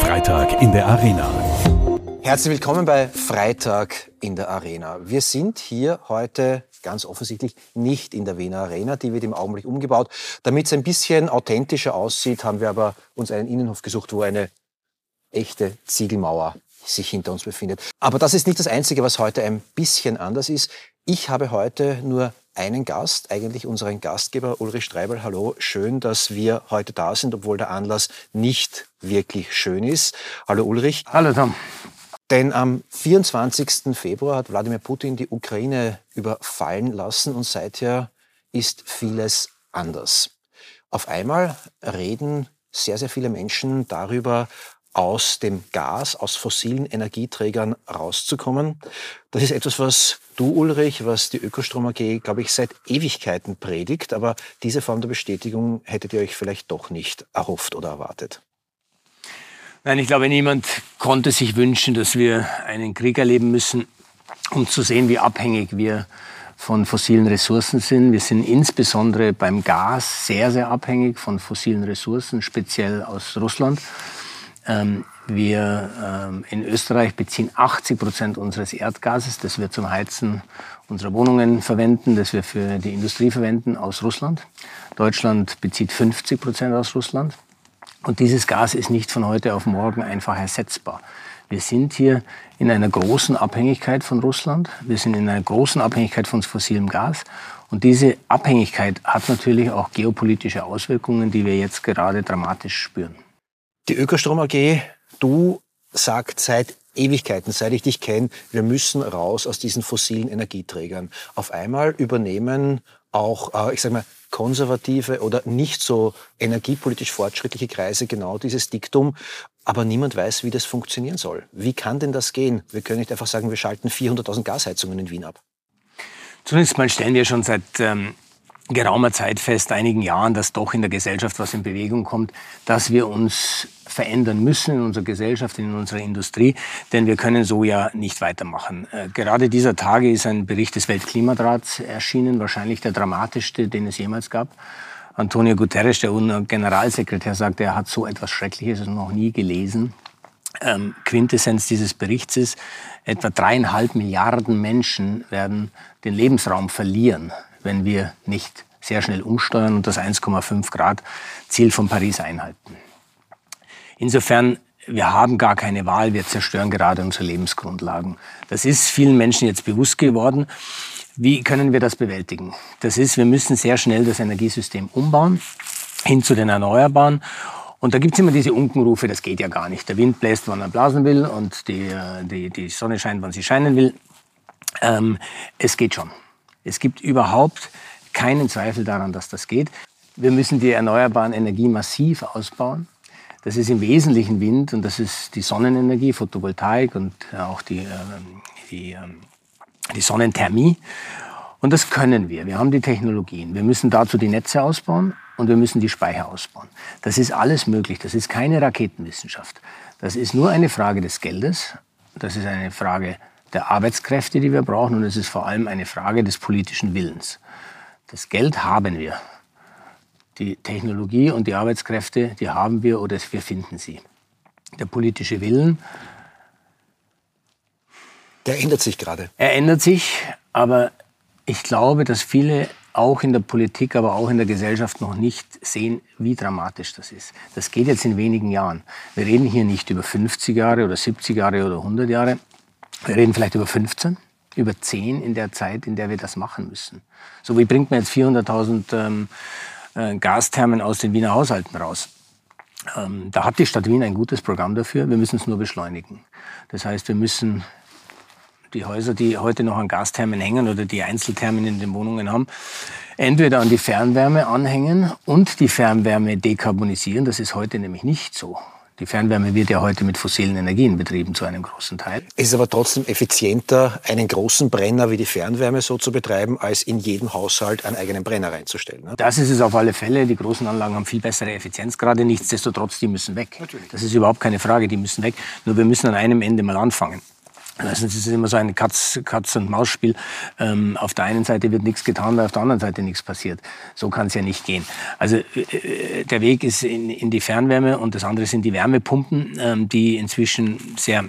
Freitag in der Arena. Herzlich willkommen bei Freitag in der Arena. Wir sind hier heute ganz offensichtlich nicht in der Wiener Arena. Die wird im Augenblick umgebaut. Damit es ein bisschen authentischer aussieht, haben wir aber uns einen Innenhof gesucht, wo eine echte Ziegelmauer sich hinter uns befindet. Aber das ist nicht das Einzige, was heute ein bisschen anders ist. Ich habe heute nur einen Gast, eigentlich unseren Gastgeber Ulrich Streibel. Hallo, schön, dass wir heute da sind, obwohl der Anlass nicht wirklich schön ist. Hallo Ulrich. Hallo Tom. Denn am 24. Februar hat Wladimir Putin die Ukraine überfallen lassen und seither ist vieles anders. Auf einmal reden sehr, sehr viele Menschen darüber, aus dem Gas, aus fossilen Energieträgern rauszukommen. Das ist etwas, was du, Ulrich, was die Ökostrom AG, glaube ich, seit Ewigkeiten predigt. Aber diese Form der Bestätigung hättet ihr euch vielleicht doch nicht erhofft oder erwartet. Nein, ich glaube, niemand konnte sich wünschen, dass wir einen Krieg erleben müssen, um zu sehen, wie abhängig wir von fossilen Ressourcen sind. Wir sind insbesondere beim Gas sehr, sehr abhängig von fossilen Ressourcen, speziell aus Russland. Ähm, wir ähm, in Österreich beziehen 80 Prozent unseres Erdgases, das wir zum Heizen unserer Wohnungen verwenden, das wir für die Industrie verwenden, aus Russland. Deutschland bezieht 50 Prozent aus Russland. Und dieses Gas ist nicht von heute auf morgen einfach ersetzbar. Wir sind hier in einer großen Abhängigkeit von Russland. Wir sind in einer großen Abhängigkeit von fossilem Gas. Und diese Abhängigkeit hat natürlich auch geopolitische Auswirkungen, die wir jetzt gerade dramatisch spüren. Die Ökostrom AG, du sagt seit Ewigkeiten, seit ich dich kenne, wir müssen raus aus diesen fossilen Energieträgern. Auf einmal übernehmen auch, äh, ich sage mal, konservative oder nicht so energiepolitisch fortschrittliche Kreise genau dieses Diktum. Aber niemand weiß, wie das funktionieren soll. Wie kann denn das gehen? Wir können nicht einfach sagen, wir schalten 400.000 Gasheizungen in Wien ab. Zunächst mal stellen wir schon seit ähm, geraumer Zeit fest, einigen Jahren, dass doch in der Gesellschaft was in Bewegung kommt, dass wir uns verändern müssen in unserer Gesellschaft, in unserer Industrie, denn wir können so ja nicht weitermachen. Äh, gerade dieser Tage ist ein Bericht des Weltklimadrats erschienen, wahrscheinlich der dramatischste, den es jemals gab. Antonio Guterres, der UNO-Generalsekretär, sagt, er hat so etwas Schreckliches noch nie gelesen. Ähm, Quintessenz dieses Berichts ist, etwa dreieinhalb Milliarden Menschen werden den Lebensraum verlieren, wenn wir nicht sehr schnell umsteuern und das 1,5 Grad Ziel von Paris einhalten. Insofern, wir haben gar keine Wahl, wir zerstören gerade unsere Lebensgrundlagen. Das ist vielen Menschen jetzt bewusst geworden. Wie können wir das bewältigen? Das ist, wir müssen sehr schnell das Energiesystem umbauen hin zu den Erneuerbaren. Und da gibt's immer diese Unkenrufe, das geht ja gar nicht. Der Wind bläst, wann er blasen will und die, die, die Sonne scheint, wann sie scheinen will. Ähm, es geht schon. Es gibt überhaupt keinen Zweifel daran, dass das geht. Wir müssen die erneuerbaren Energien massiv ausbauen. Das ist im Wesentlichen Wind und das ist die Sonnenenergie, Photovoltaik und auch die, äh, die, äh, die Sonnenthermie. Und das können wir. Wir haben die Technologien. Wir müssen dazu die Netze ausbauen und wir müssen die Speicher ausbauen. Das ist alles möglich. Das ist keine Raketenwissenschaft. Das ist nur eine Frage des Geldes. Das ist eine Frage der Arbeitskräfte, die wir brauchen. Und es ist vor allem eine Frage des politischen Willens. Das Geld haben wir. Die Technologie und die Arbeitskräfte, die haben wir oder wir finden sie. Der politische Willen. Der ändert sich gerade. Er ändert sich, aber ich glaube, dass viele auch in der Politik, aber auch in der Gesellschaft noch nicht sehen, wie dramatisch das ist. Das geht jetzt in wenigen Jahren. Wir reden hier nicht über 50 Jahre oder 70 Jahre oder 100 Jahre. Wir reden vielleicht über 15, über 10 in der Zeit, in der wir das machen müssen. So wie bringt man jetzt 400.000 ähm, äh, Gasthermen aus den Wiener Haushalten raus? Ähm, da hat die Stadt Wien ein gutes Programm dafür. Wir müssen es nur beschleunigen. Das heißt, wir müssen die Häuser, die heute noch an Gasthermen hängen oder die Einzelthermen in den Wohnungen haben, entweder an die Fernwärme anhängen und die Fernwärme dekarbonisieren. Das ist heute nämlich nicht so. Die Fernwärme wird ja heute mit fossilen Energien betrieben zu einem großen Teil. Es ist aber trotzdem effizienter, einen großen Brenner wie die Fernwärme so zu betreiben, als in jedem Haushalt einen eigenen Brenner reinzustellen. Ne? Das ist es auf alle Fälle. Die großen Anlagen haben viel bessere Effizienz gerade. Nichtsdestotrotz, die müssen weg. Natürlich. Das ist überhaupt keine Frage, die müssen weg. Nur wir müssen an einem Ende mal anfangen. Also es ist immer so ein Katz, Katz und Maus Spiel. Ähm, auf der einen Seite wird nichts getan, weil auf der anderen Seite nichts passiert. So kann es ja nicht gehen. Also äh, der Weg ist in, in die Fernwärme und das andere sind die Wärmepumpen, ähm, die inzwischen sehr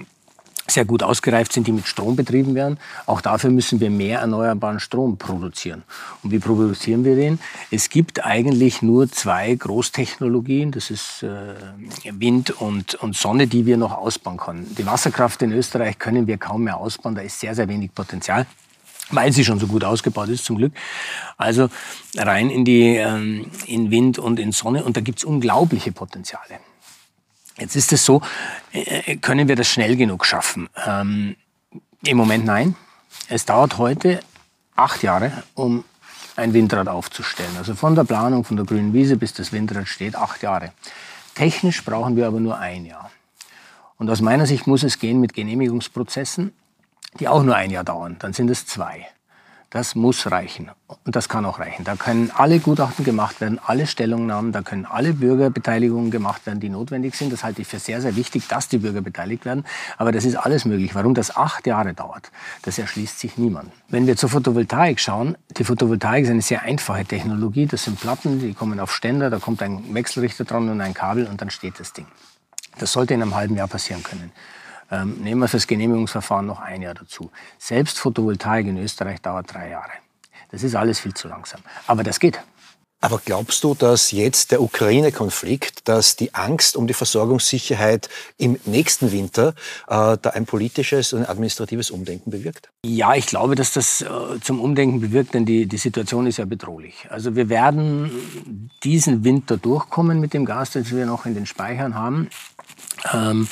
sehr gut ausgereift sind, die mit Strom betrieben werden. Auch dafür müssen wir mehr erneuerbaren Strom produzieren. Und wie produzieren wir den? Es gibt eigentlich nur zwei Großtechnologien, das ist äh, Wind und, und Sonne, die wir noch ausbauen können. Die Wasserkraft in Österreich können wir kaum mehr ausbauen, da ist sehr, sehr wenig Potenzial weil sie schon so gut ausgebaut ist, zum Glück. Also rein in die ähm, in Wind und in Sonne und da gibt's unglaubliche Potenziale. Jetzt ist es so, äh, können wir das schnell genug schaffen? Ähm, Im Moment nein. Es dauert heute acht Jahre, um ein Windrad aufzustellen. Also von der Planung, von der grünen Wiese bis das Windrad steht, acht Jahre. Technisch brauchen wir aber nur ein Jahr. Und aus meiner Sicht muss es gehen mit Genehmigungsprozessen, die auch nur ein Jahr dauern. Dann sind es zwei. Das muss reichen. Und das kann auch reichen. Da können alle Gutachten gemacht werden, alle Stellungnahmen, da können alle Bürgerbeteiligungen gemacht werden, die notwendig sind. Das halte ich für sehr, sehr wichtig, dass die Bürger beteiligt werden. Aber das ist alles möglich. Warum das acht Jahre dauert, das erschließt sich niemand. Wenn wir zur Photovoltaik schauen, die Photovoltaik ist eine sehr einfache Technologie. Das sind Platten, die kommen auf Ständer, da kommt ein Wechselrichter dran und ein Kabel und dann steht das Ding. Das sollte in einem halben Jahr passieren können. Ähm, nehmen wir fürs Genehmigungsverfahren noch ein Jahr dazu. Selbst Photovoltaik in Österreich dauert drei Jahre. Das ist alles viel zu langsam. Aber das geht. Aber glaubst du, dass jetzt der Ukraine-Konflikt, dass die Angst um die Versorgungssicherheit im nächsten Winter äh, da ein politisches und administratives Umdenken bewirkt? Ja, ich glaube, dass das äh, zum Umdenken bewirkt, denn die, die Situation ist ja bedrohlich. Also wir werden diesen Winter durchkommen mit dem Gas, das wir noch in den Speichern haben ähm,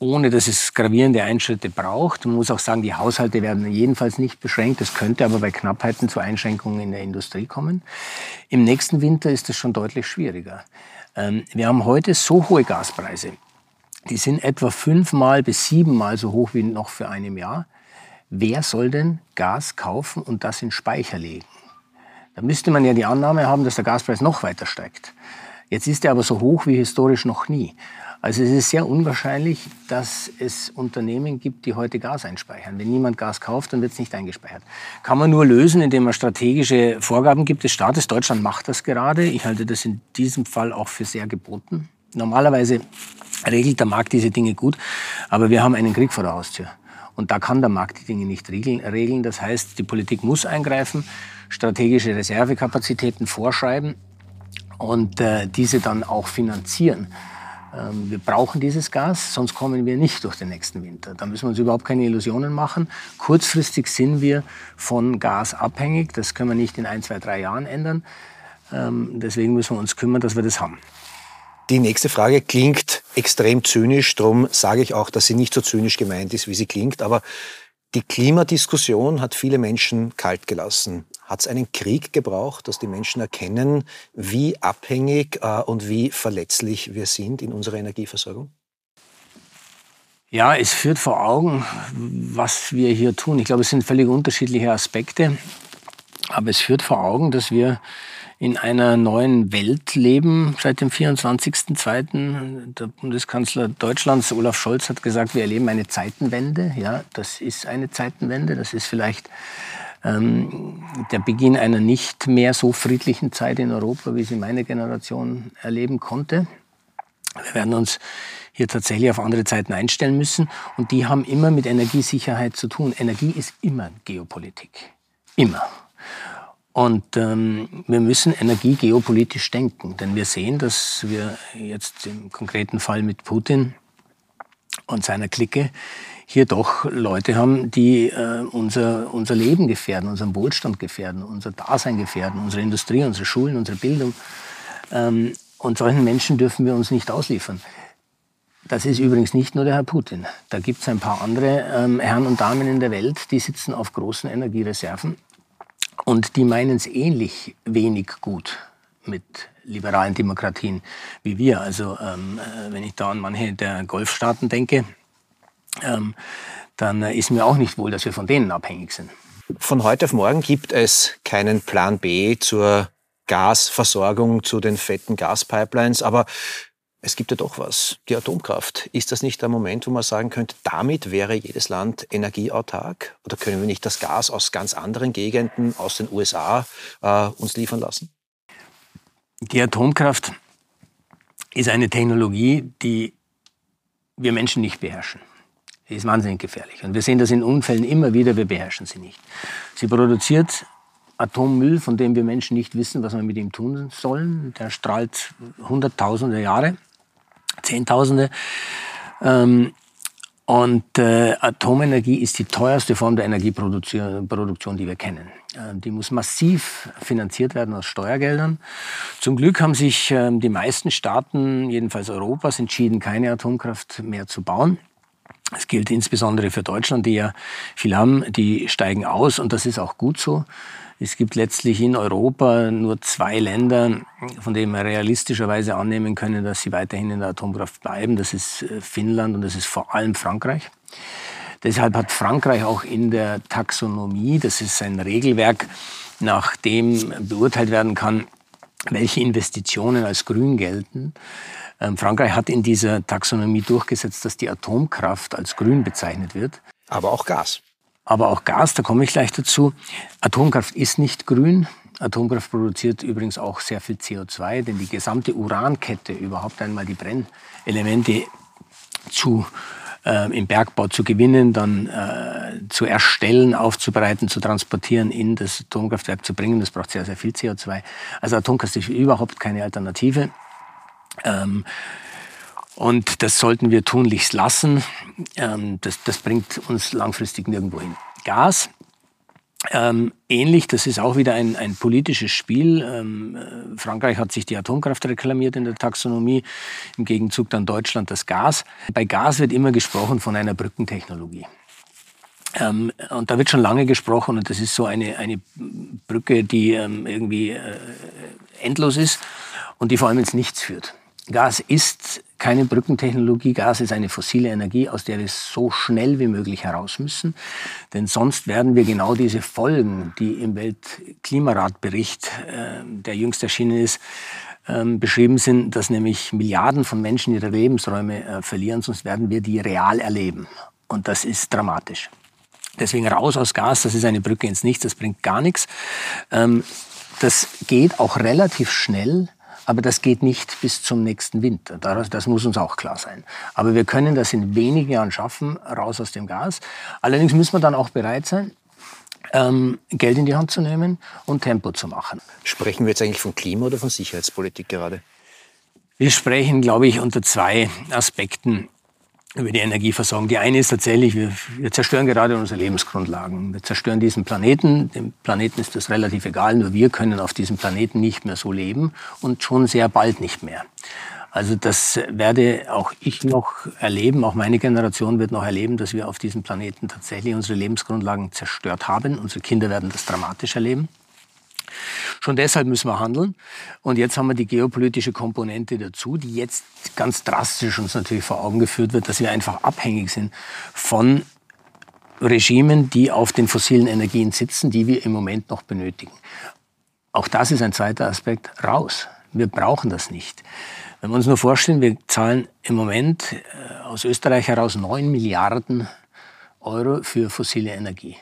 ohne dass es gravierende Einschritte braucht. Man muss auch sagen, die Haushalte werden jedenfalls nicht beschränkt. Es könnte aber bei Knappheiten zu Einschränkungen in der Industrie kommen. Im nächsten Winter ist es schon deutlich schwieriger. Ähm, wir haben heute so hohe Gaspreise. Die sind etwa fünfmal bis siebenmal so hoch wie noch für einem Jahr. Wer soll denn Gas kaufen und das in Speicher legen? Da müsste man ja die Annahme haben, dass der Gaspreis noch weiter steigt. Jetzt ist er aber so hoch wie historisch noch nie. Also es ist sehr unwahrscheinlich, dass es Unternehmen gibt, die heute Gas einspeichern. Wenn niemand Gas kauft, dann wird es nicht eingespeichert. Kann man nur lösen, indem man strategische Vorgaben gibt des Staates. Deutschland macht das gerade. Ich halte das in diesem Fall auch für sehr geboten. Normalerweise regelt der Markt diese Dinge gut, aber wir haben einen Krieg vor der Haustür. Und da kann der Markt die Dinge nicht regeln. Das heißt, die Politik muss eingreifen, strategische Reservekapazitäten vorschreiben und äh, diese dann auch finanzieren. Ähm, wir brauchen dieses Gas, sonst kommen wir nicht durch den nächsten Winter. Da müssen wir uns überhaupt keine Illusionen machen. Kurzfristig sind wir von Gas abhängig. Das können wir nicht in ein, zwei, drei Jahren ändern. Ähm, deswegen müssen wir uns kümmern, dass wir das haben. Die nächste Frage klingt extrem zynisch, darum sage ich auch, dass sie nicht so zynisch gemeint ist, wie sie klingt. Aber die Klimadiskussion hat viele Menschen kalt gelassen. Hat es einen Krieg gebraucht, dass die Menschen erkennen, wie abhängig äh, und wie verletzlich wir sind in unserer Energieversorgung? Ja, es führt vor Augen, was wir hier tun. Ich glaube, es sind völlig unterschiedliche Aspekte. Aber es führt vor Augen, dass wir in einer neuen Welt leben seit dem 24.02. Der Bundeskanzler Deutschlands, Olaf Scholz, hat gesagt, wir erleben eine Zeitenwende. Ja, das ist eine Zeitenwende. Das ist vielleicht ähm, der Beginn einer nicht mehr so friedlichen Zeit in Europa, wie sie meine Generation erleben konnte. Wir werden uns hier tatsächlich auf andere Zeiten einstellen müssen. Und die haben immer mit Energiesicherheit zu tun. Energie ist immer Geopolitik. Immer. Und ähm, wir müssen Energie geopolitisch denken, denn wir sehen, dass wir jetzt im konkreten Fall mit Putin und seiner Clique hier doch Leute haben, die äh, unser, unser Leben gefährden, unseren Wohlstand gefährden, unser Dasein gefährden, unsere Industrie, unsere Schulen, unsere Bildung. Ähm, und solchen Menschen dürfen wir uns nicht ausliefern. Das ist übrigens nicht nur der Herr Putin. Da gibt es ein paar andere ähm, Herren und Damen in der Welt, die sitzen auf großen Energiereserven und die meinen es ähnlich wenig gut mit liberalen Demokratien wie wir. Also ähm, äh, wenn ich da an manche der Golfstaaten denke, ähm, dann äh, ist mir auch nicht wohl, dass wir von denen abhängig sind. Von heute auf morgen gibt es keinen Plan B zur Gasversorgung, zu den fetten Gaspipelines. Aber es gibt ja doch was, die Atomkraft. Ist das nicht der Moment, wo man sagen könnte, damit wäre jedes Land energieautark? Oder können wir nicht das Gas aus ganz anderen Gegenden, aus den USA, äh, uns liefern lassen? Die Atomkraft ist eine Technologie, die wir Menschen nicht beherrschen. Ist wahnsinnig gefährlich. Und wir sehen das in Unfällen immer wieder, wir beherrschen sie nicht. Sie produziert Atommüll, von dem wir Menschen nicht wissen, was wir mit ihm tun sollen. Der strahlt Hunderttausende Jahre. Zehntausende. Ähm, und äh, Atomenergie ist die teuerste Form der Energieproduktion, die wir kennen. Äh, die muss massiv finanziert werden aus Steuergeldern. Zum Glück haben sich äh, die meisten Staaten, jedenfalls Europas, entschieden, keine Atomkraft mehr zu bauen. Das gilt insbesondere für Deutschland, die ja viel haben, die steigen aus und das ist auch gut so. Es gibt letztlich in Europa nur zwei Länder, von denen wir realistischerweise annehmen können, dass sie weiterhin in der Atomkraft bleiben. Das ist äh, Finnland und das ist vor allem Frankreich. Deshalb hat Frankreich auch in der Taxonomie, das ist ein Regelwerk, nach dem beurteilt werden kann, welche Investitionen als grün gelten. Ähm, Frankreich hat in dieser Taxonomie durchgesetzt, dass die Atomkraft als grün bezeichnet wird. Aber auch Gas aber auch Gas, da komme ich gleich dazu. Atomkraft ist nicht grün. Atomkraft produziert übrigens auch sehr viel CO2, denn die gesamte Urankette, überhaupt einmal die Brennelemente zu, äh, im Bergbau zu gewinnen, dann äh, zu erstellen, aufzubereiten, zu transportieren, in das Atomkraftwerk zu bringen, das braucht sehr, sehr viel CO2. Also Atomkraft ist überhaupt keine Alternative. Ähm, und das sollten wir tunlichst lassen. Ähm, das, das bringt uns langfristig nirgendwo hin. Gas ähm, ähnlich, das ist auch wieder ein, ein politisches Spiel. Ähm, äh, Frankreich hat sich die Atomkraft reklamiert in der Taxonomie, im Gegenzug dann Deutschland das Gas. Bei Gas wird immer gesprochen von einer Brückentechnologie. Ähm, und da wird schon lange gesprochen und das ist so eine, eine Brücke, die ähm, irgendwie äh, endlos ist und die vor allem ins Nichts führt. Gas ist keine Brückentechnologie. Gas ist eine fossile Energie, aus der wir so schnell wie möglich heraus müssen. Denn sonst werden wir genau diese Folgen, die im Weltklimaratbericht, äh, der jüngst erschienen ist, äh, beschrieben sind, dass nämlich Milliarden von Menschen ihre Lebensräume äh, verlieren, sonst werden wir die real erleben. Und das ist dramatisch. Deswegen raus aus Gas, das ist eine Brücke ins Nichts, das bringt gar nichts. Ähm, das geht auch relativ schnell aber das geht nicht bis zum nächsten Winter. Das muss uns auch klar sein. Aber wir können das in wenigen Jahren schaffen, raus aus dem Gas. Allerdings müssen wir dann auch bereit sein, ähm, Geld in die Hand zu nehmen und Tempo zu machen. Sprechen wir jetzt eigentlich von Klima oder von Sicherheitspolitik gerade? Wir sprechen, glaube ich, unter zwei Aspekten über die Energieversorgung. Die eine ist tatsächlich, wir, wir, zerstören gerade unsere Lebensgrundlagen. Wir zerstören diesen Planeten. Dem Planeten ist das relativ egal, nur wir können auf diesem Planeten nicht mehr so leben und schon sehr bald nicht mehr. Also das werde auch ich noch erleben, auch meine Generation wird noch erleben, dass wir auf diesem Planeten tatsächlich unsere Lebensgrundlagen zerstört haben. Unsere Kinder werden das dramatisch erleben. Schon deshalb müssen wir handeln. Und jetzt haben wir die geopolitische Komponente dazu, die jetzt ganz drastisch uns natürlich vor Augen geführt wird, dass wir einfach abhängig sind von Regimen, die auf den fossilen Energien sitzen, die wir im Moment noch benötigen. Auch das ist ein zweiter Aspekt. Raus. Wir brauchen das nicht. Wenn wir uns nur vorstellen, wir zahlen im Moment äh, aus Österreich heraus 9 Milliarden Euro für fossile Energie.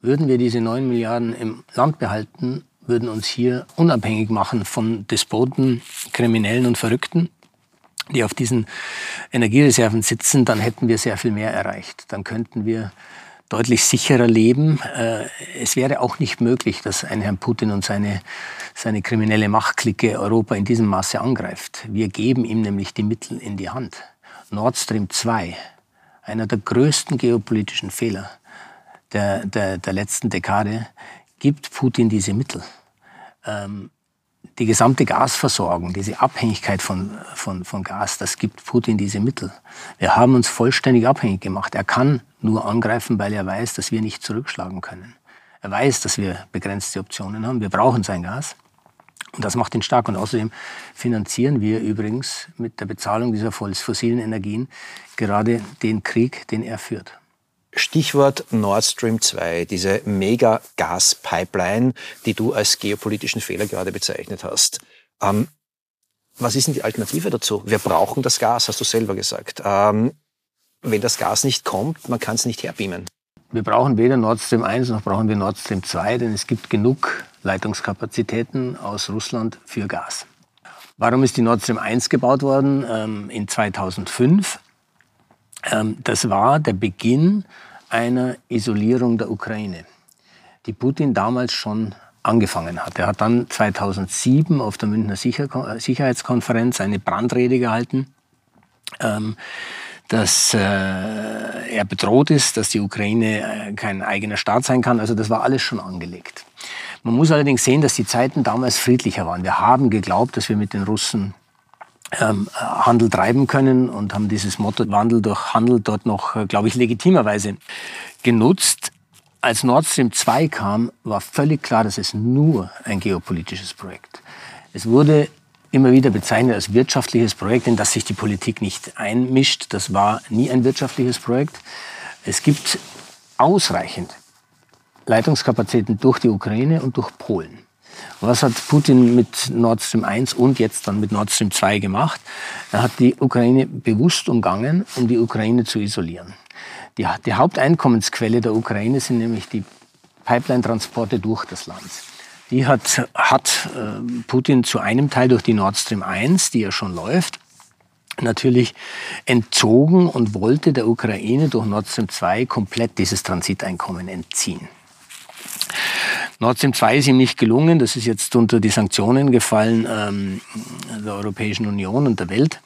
Würden wir diese 9 Milliarden im Land behalten, würden uns hier unabhängig machen von Despoten, Kriminellen und Verrückten, die auf diesen Energiereserven sitzen, dann hätten wir sehr viel mehr erreicht. Dann könnten wir deutlich sicherer leben. Äh, es wäre auch nicht möglich, dass ein Herrn Putin und seine, seine kriminelle Machtklicke Europa in diesem Maße angreift. Wir geben ihm nämlich die Mittel in die Hand. Nord Stream 2, einer der größten geopolitischen Fehler der, der, der letzten Dekade, gibt Putin diese Mittel ähm, die gesamte Gasversorgung, diese Abhängigkeit von, von, von Gas, das gibt Putin diese Mittel. Wir haben uns vollständig abhängig gemacht. Er kann nur angreifen, weil er weiß, dass wir nicht zurückschlagen können. Er weiß, dass wir begrenzte Optionen haben. Wir brauchen sein Gas. Und das macht ihn stark. Und außerdem finanzieren wir übrigens mit der Bezahlung dieser fossilen Energien gerade den Krieg, den er führt. Stichwort Nord Stream 2, diese Mega-Gas-Pipeline, die du als geopolitischen Fehler gerade bezeichnet hast. Ähm, Was ist denn die Alternative dazu? Wir brauchen das Gas, hast du selber gesagt. Ähm, wenn das Gas nicht kommt, man kann es nicht herbeamen. Wir brauchen weder Nord Stream 1 noch brauchen wir Nord Stream 2, denn es gibt genug Leitungskapazitäten aus Russland für Gas. Warum ist die Nord Stream 1 gebaut worden ähm, in 2005? Ähm, das war der Beginn einer Isolierung der Ukraine, die Putin damals schon angefangen hat. Er hat dann 2007 auf der Münchner Sicherheitskonferenz eine Brandrede gehalten, ähm, dass äh, er bedroht ist, dass die Ukraine äh, kein eigener Staat sein kann. Also das war alles schon angelegt. Man muss allerdings sehen, dass die Zeiten damals friedlicher waren. Wir haben geglaubt, dass wir mit den Russen Handel treiben können und haben dieses Motto Wandel durch Handel dort noch, äh, glaube ich, legitimerweise genutzt. Als Nord Stream 2 kam, war völlig klar, dass es nur ein geopolitisches Projekt. Es wurde immer wieder bezeichnet als wirtschaftliches Projekt, in das sich die Politik nicht einmischt. Das war nie ein wirtschaftliches Projekt. Es gibt ausreichend Leitungskapazitäten durch die Ukraine und durch Polen. Was hat Putin mit Nord Stream 1 und jetzt dann mit Nord Stream 2 gemacht? Er hat die Ukraine bewusst umgangen, um die Ukraine zu isolieren. Die, die Haupteinkommensquelle der Ukraine sind nämlich die Pipeline-Transporte durch das Land. Die hat, hat äh, Putin zu einem Teil durch die Nord Stream 1, die ja schon läuft, natürlich entzogen und wollte der Ukraine durch Nord Stream 2 komplett dieses Transiteinkommen entziehen. Nord Stream 2 ist ihm nicht gelungen. Das ist jetzt unter die Sanktionen gefallen ähm, der Europäischen Union und der Welt.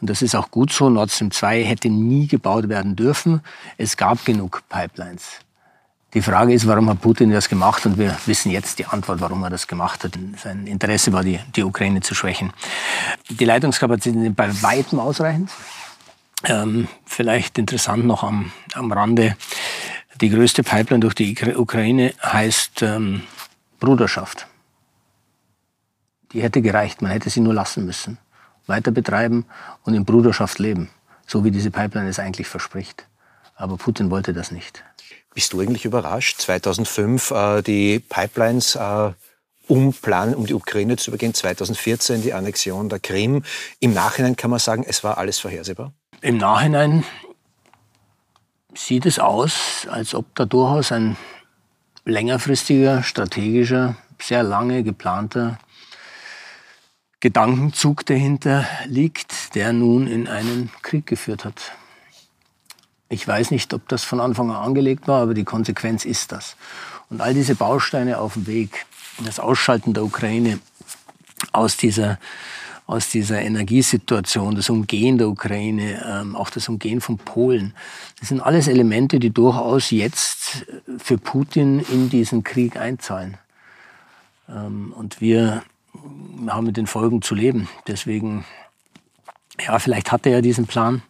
Und das ist auch gut so. Nord Stream 2 hätte nie gebaut werden dürfen. Es gab genug Pipelines. Die Frage ist, warum hat Putin das gemacht? Und wir wissen jetzt die Antwort, warum er das gemacht hat. Sein Interesse war, die, die Ukraine zu schwächen. Die Leitungskapazitäten sind bei weitem ausreichend. Ähm, vielleicht interessant noch am, am Rande. Die größte Pipeline durch die Ukraine heißt ähm, Bruderschaft. Die hätte gereicht, man hätte sie nur lassen müssen. Weiter betreiben und in Bruderschaft leben, so wie diese Pipeline es eigentlich verspricht. Aber Putin wollte das nicht. Bist du eigentlich überrascht? 2005 äh, die Pipelines äh, umplanen, um die Ukraine zu übergehen. 2014 die Annexion der Krim. Im Nachhinein kann man sagen, es war alles vorhersehbar? Im Nachhinein sieht es aus, als ob da durchaus ein längerfristiger, strategischer, sehr lange geplanter Gedankenzug dahinter liegt, der nun in einen Krieg geführt hat. Ich weiß nicht, ob das von Anfang an angelegt war, aber die Konsequenz ist das. Und all diese Bausteine auf dem Weg, das Ausschalten der Ukraine aus dieser aus dieser Energiesituation, das Umgehen der Ukraine, ähm, auch das Umgehen von Polen. Das sind alles Elemente, die durchaus jetzt für Putin in diesen Krieg einzahlen. Ähm, und wir haben mit den Folgen zu leben. Deswegen, ja, vielleicht hat er ja diesen Plan.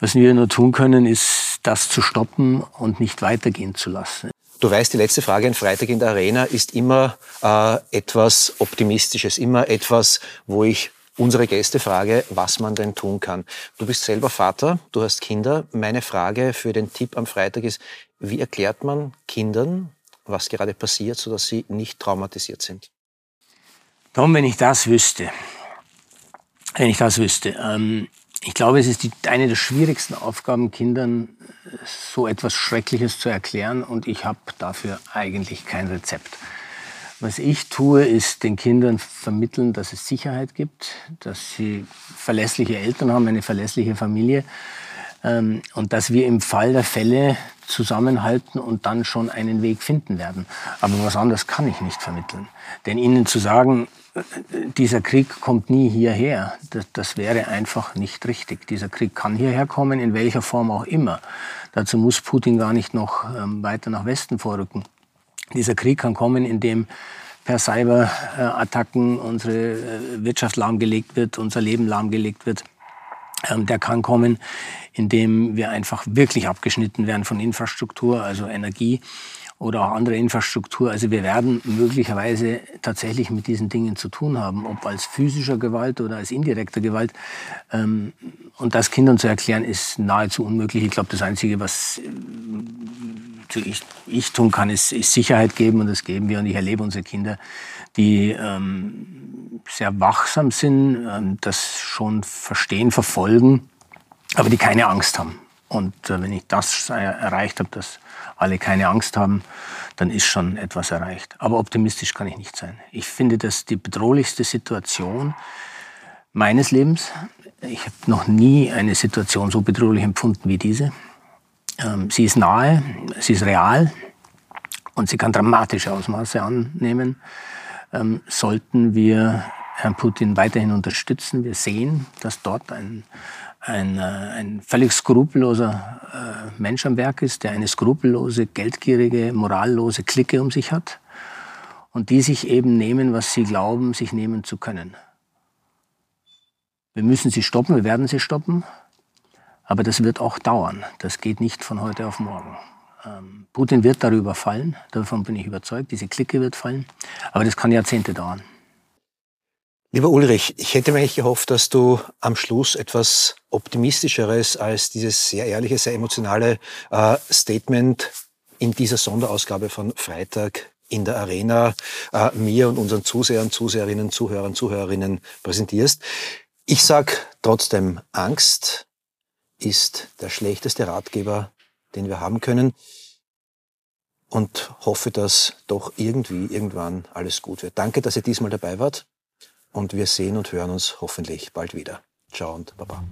Was wir nur tun können, ist, das zu stoppen und nicht weitergehen zu lassen. Du weißt, die letzte Frage in Freitag in der Arena ist immer äh, etwas Optimistisches, immer etwas, wo ich unsere Gäste frage, was man denn tun kann. Du bist selber Vater, du hast Kinder. Meine Frage für den Tipp am Freitag ist, wie erklärt man Kindern, was gerade passiert, sodass sie nicht traumatisiert sind? Tom, wenn ich das wüsste, wenn ich das wüsste, ähm, ich glaube, es ist die, eine der schwierigsten Aufgaben, Kindern so etwas Schreckliches zu erklären und ich habe dafür eigentlich kein Rezept. Was ich tue, ist den Kindern vermitteln, dass es Sicherheit gibt, dass sie verlässliche Eltern haben, eine verlässliche Familie ähm, und dass wir im Fall der Fälle zusammenhalten und dann schon einen Weg finden werden. Aber was anderes kann ich nicht vermitteln. Denn ihnen zu sagen, dieser Krieg kommt nie hierher. Das, das, wäre einfach nicht richtig. Dieser Krieg kann hierher kommen, in welcher Form auch immer. Dazu muss Putin gar nicht noch ähm, weiter nach Westen vorrücken. Dieser Krieg kann kommen, indem per Cyberattacken unsere äh, Wirtschaft lahmgelegt wird, unser Leben lahmgelegt wird. Ähm, der kann kommen, indem wir einfach wirklich abgeschnitten werden von Infrastruktur, also Energie oder auch andere Infrastruktur. Also wir werden möglicherweise tatsächlich mit diesen Dingen zu tun haben, ob als physischer Gewalt oder als indirekter Gewalt. Ähm, und das Kindern zu erklären, ist nahezu unmöglich. Ich glaube, das Einzige, was äh, ich, ich tun kann, ist, ist Sicherheit geben und das geben wir. Und ich erlebe unsere Kinder, die ähm, sehr wachsam sind, ähm, das schon verstehen, verfolgen, aber die keine Angst haben. Und äh, wenn ich das erreicht habe, dass alle keine Angst haben, dann ist schon etwas erreicht. Aber optimistisch kann ich nicht sein. Ich finde, dass die bedrohlichste Situation meines Lebens, ich habe noch nie eine Situation so bedrohlich empfunden wie diese. Ähm, sie ist nahe, sie ist real und sie kann dramatische Ausmaße annehmen. Ähm, sollten wir Herrn Putin weiterhin unterstützen. Wir sehen, dass dort ein, ein, äh, ein völlig skrupelloser äh, Mensch am Werk ist, der eine skrupellose, geldgierige, morallose Clique um sich hat und die sich eben nehmen, was sie glauben, sich nehmen zu können. Wir müssen sie stoppen, wir werden sie stoppen, aber das wird auch dauern. Das geht nicht von heute auf morgen. Ähm, Putin wird darüber fallen, davon bin ich überzeugt, diese Clique wird fallen, aber das kann Jahrzehnte dauern. Lieber Ulrich, ich hätte mir eigentlich gehofft, dass du am Schluss etwas optimistischeres als dieses sehr ehrliche, sehr emotionale äh, Statement in dieser Sonderausgabe von Freitag in der Arena äh, mir und unseren Zusehern, Zuseherinnen, Zuhörern, Zuhörerinnen präsentierst. Ich sag trotzdem, Angst ist der schlechteste Ratgeber, den wir haben können und hoffe, dass doch irgendwie irgendwann alles gut wird. Danke, dass ihr diesmal dabei wart und wir sehen und hören uns hoffentlich bald wieder. Ciao und Baba.